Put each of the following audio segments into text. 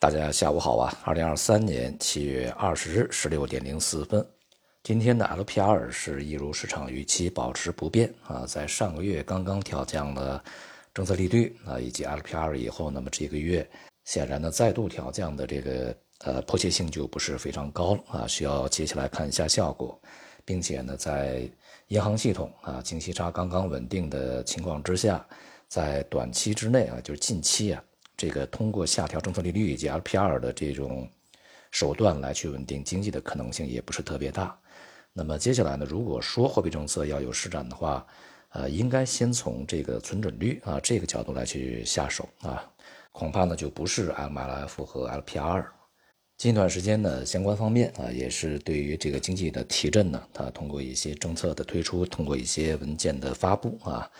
大家下午好啊！二零二三年七月二十日十六点零四分，今天的 LPR 是一如市场预期保持不变啊，在上个月刚刚调降了政策利率啊，以及 LPR 以后，那么这个月显然呢再度调降的这个呃迫切性就不是非常高了啊，需要接下来看一下效果，并且呢在银行系统啊净息差刚刚稳定的情况之下，在短期之内啊，就是近期啊。这个通过下调政策利率以及 LPR 的这种手段来去稳定经济的可能性也不是特别大。那么接下来呢，如果说货币政策要有施展的话，呃，应该先从这个存准率啊这个角度来去下手啊，恐怕呢就不是 MLF 和 LPR。近一段时间呢，相关方面啊也是对于这个经济的提振呢，它通过一些政策的推出，通过一些文件的发布啊，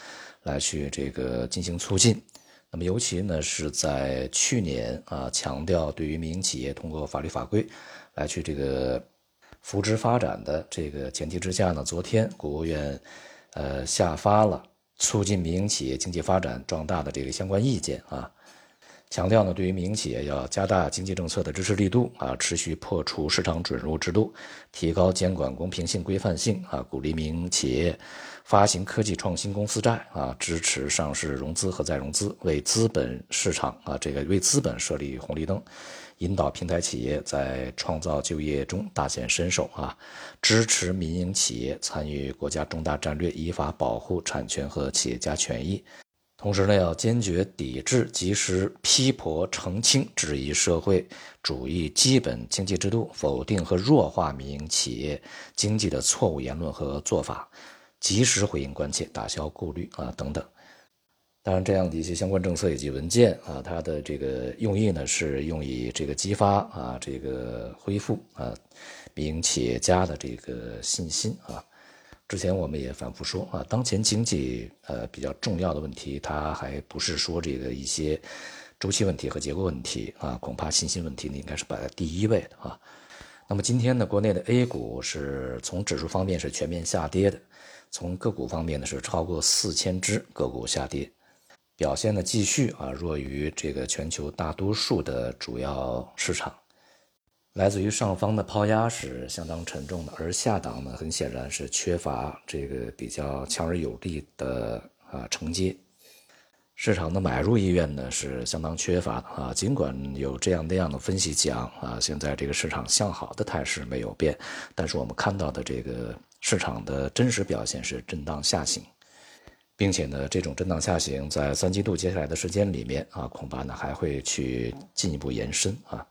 来去这个进行促进。那么，尤其呢是在去年啊，强调对于民营企业通过法律法规来去这个扶持发展的这个前提之下呢，昨天国务院呃下发了促进民营企业经济发展壮大的这个相关意见啊，强调呢对于民营企业要加大经济政策的支持力度啊，持续破除市场准入制度，提高监管公平性、规范性啊，鼓励民营企业。发行科技创新公司债啊，支持上市融资和再融资，为资本市场啊这个为资本设立红绿灯，引导平台企业在创造就业中大显身手啊，支持民营企业参与国家重大战略，依法保护产权和企业家权益。同时呢，要坚决抵制、及时批驳、澄清质疑社会主义基本经济制度、否定和弱化民营企业经济的错误言论和做法。及时回应关切，打消顾虑啊等等。当然，这样的一些相关政策以及文件啊，它的这个用意呢，是用以这个激发啊，这个恢复啊，民营企业家的这个信心啊。之前我们也反复说啊，当前经济呃比较重要的问题，它还不是说这个一些周期问题和结构问题啊，恐怕信心问题呢应该是摆在第一位的啊。那么今天呢，国内的 A 股是从指数方面是全面下跌的。从个股方面呢，是超过四千只个股下跌，表现呢继续啊弱于这个全球大多数的主要市场。来自于上方的抛压是相当沉重的，而下档呢很显然是缺乏这个比较强而有力的啊承接。市场的买入意愿呢是相当缺乏的啊，尽管有这样那样的分析讲啊，现在这个市场向好的态势没有变，但是我们看到的这个。市场的真实表现是震荡下行，并且呢，这种震荡下行在三季度接下来的时间里面啊，恐怕呢还会去进一步延伸啊。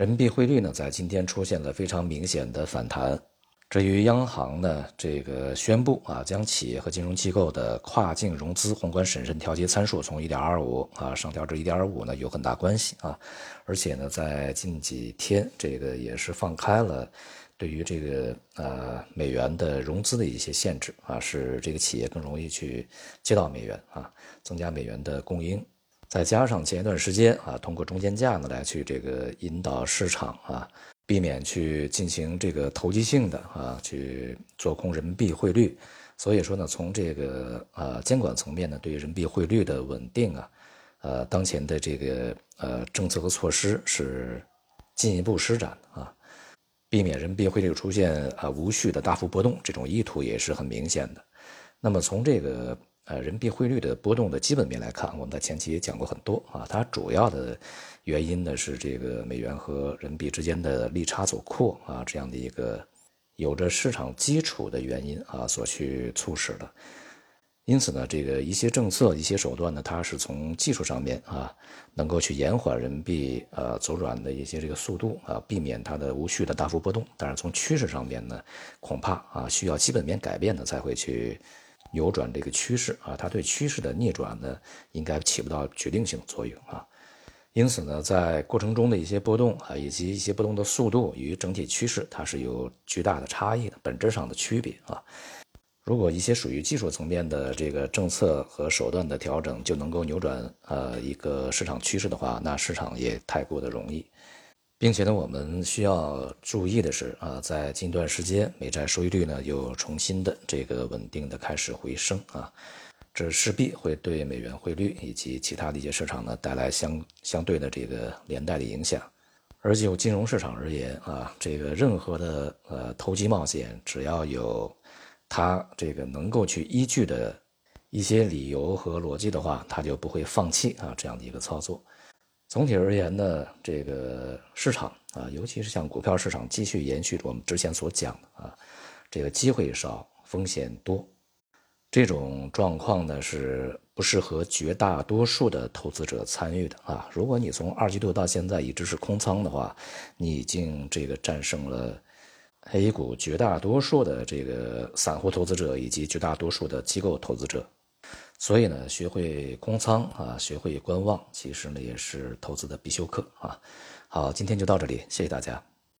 人民币汇率呢，在今天出现了非常明显的反弹。至于央行呢，这个宣布啊，将企业和金融机构的跨境融资宏观审慎调节参数从1.25啊上调至1.25呢，有很大关系啊。而且呢，在近几天，这个也是放开了。对于这个呃美元的融资的一些限制啊，使这个企业更容易去借到美元啊，增加美元的供应。再加上前一段时间啊，通过中间价呢来去这个引导市场啊，避免去进行这个投机性的啊去做空人民币汇率。所以说呢，从这个呃监管层面呢，对于人民币汇率的稳定啊，呃当前的这个呃政策和措施是进一步施展啊。避免人民币汇率出现啊无序的大幅波动，这种意图也是很明显的。那么从这个呃人民币汇率的波动的基本面来看，我们在前期也讲过很多啊，它主要的原因呢是这个美元和人民币之间的利差走扩啊这样的一个有着市场基础的原因啊所去促使的。因此呢，这个一些政策、一些手段呢，它是从技术上面啊，能够去延缓人民币呃走软的一些这个速度啊，避免它的无序的大幅波动。但是从趋势上面呢，恐怕啊需要基本面改变呢，才会去扭转这个趋势啊。它对趋势的逆转呢，应该起不到决定性作用啊。因此呢，在过程中的一些波动啊，以及一些波动的速度与整体趋势，它是有巨大的差异的，本质上的区别啊。如果一些属于技术层面的这个政策和手段的调整就能够扭转呃一个市场趋势的话，那市场也太过的容易，并且呢，我们需要注意的是啊，在近段时间美债收益率呢又重新的这个稳定的开始回升啊，这势必会对美元汇率以及其他的一些市场呢带来相相对的这个连带的影响。而就金融市场而言啊，这个任何的呃投机冒险，只要有它这个能够去依据的一些理由和逻辑的话，它就不会放弃啊这样的一个操作。总体而言呢，这个市场啊，尤其是像股票市场，继续延续着我们之前所讲的啊，这个机会少，风险多。这种状况呢是不适合绝大多数的投资者参与的啊！如果你从二季度到现在一直是空仓的话，你已经这个战胜了 A 股绝大多数的这个散户投资者以及绝大多数的机构投资者。所以呢，学会空仓啊，学会观望，其实呢也是投资的必修课啊！好，今天就到这里，谢谢大家。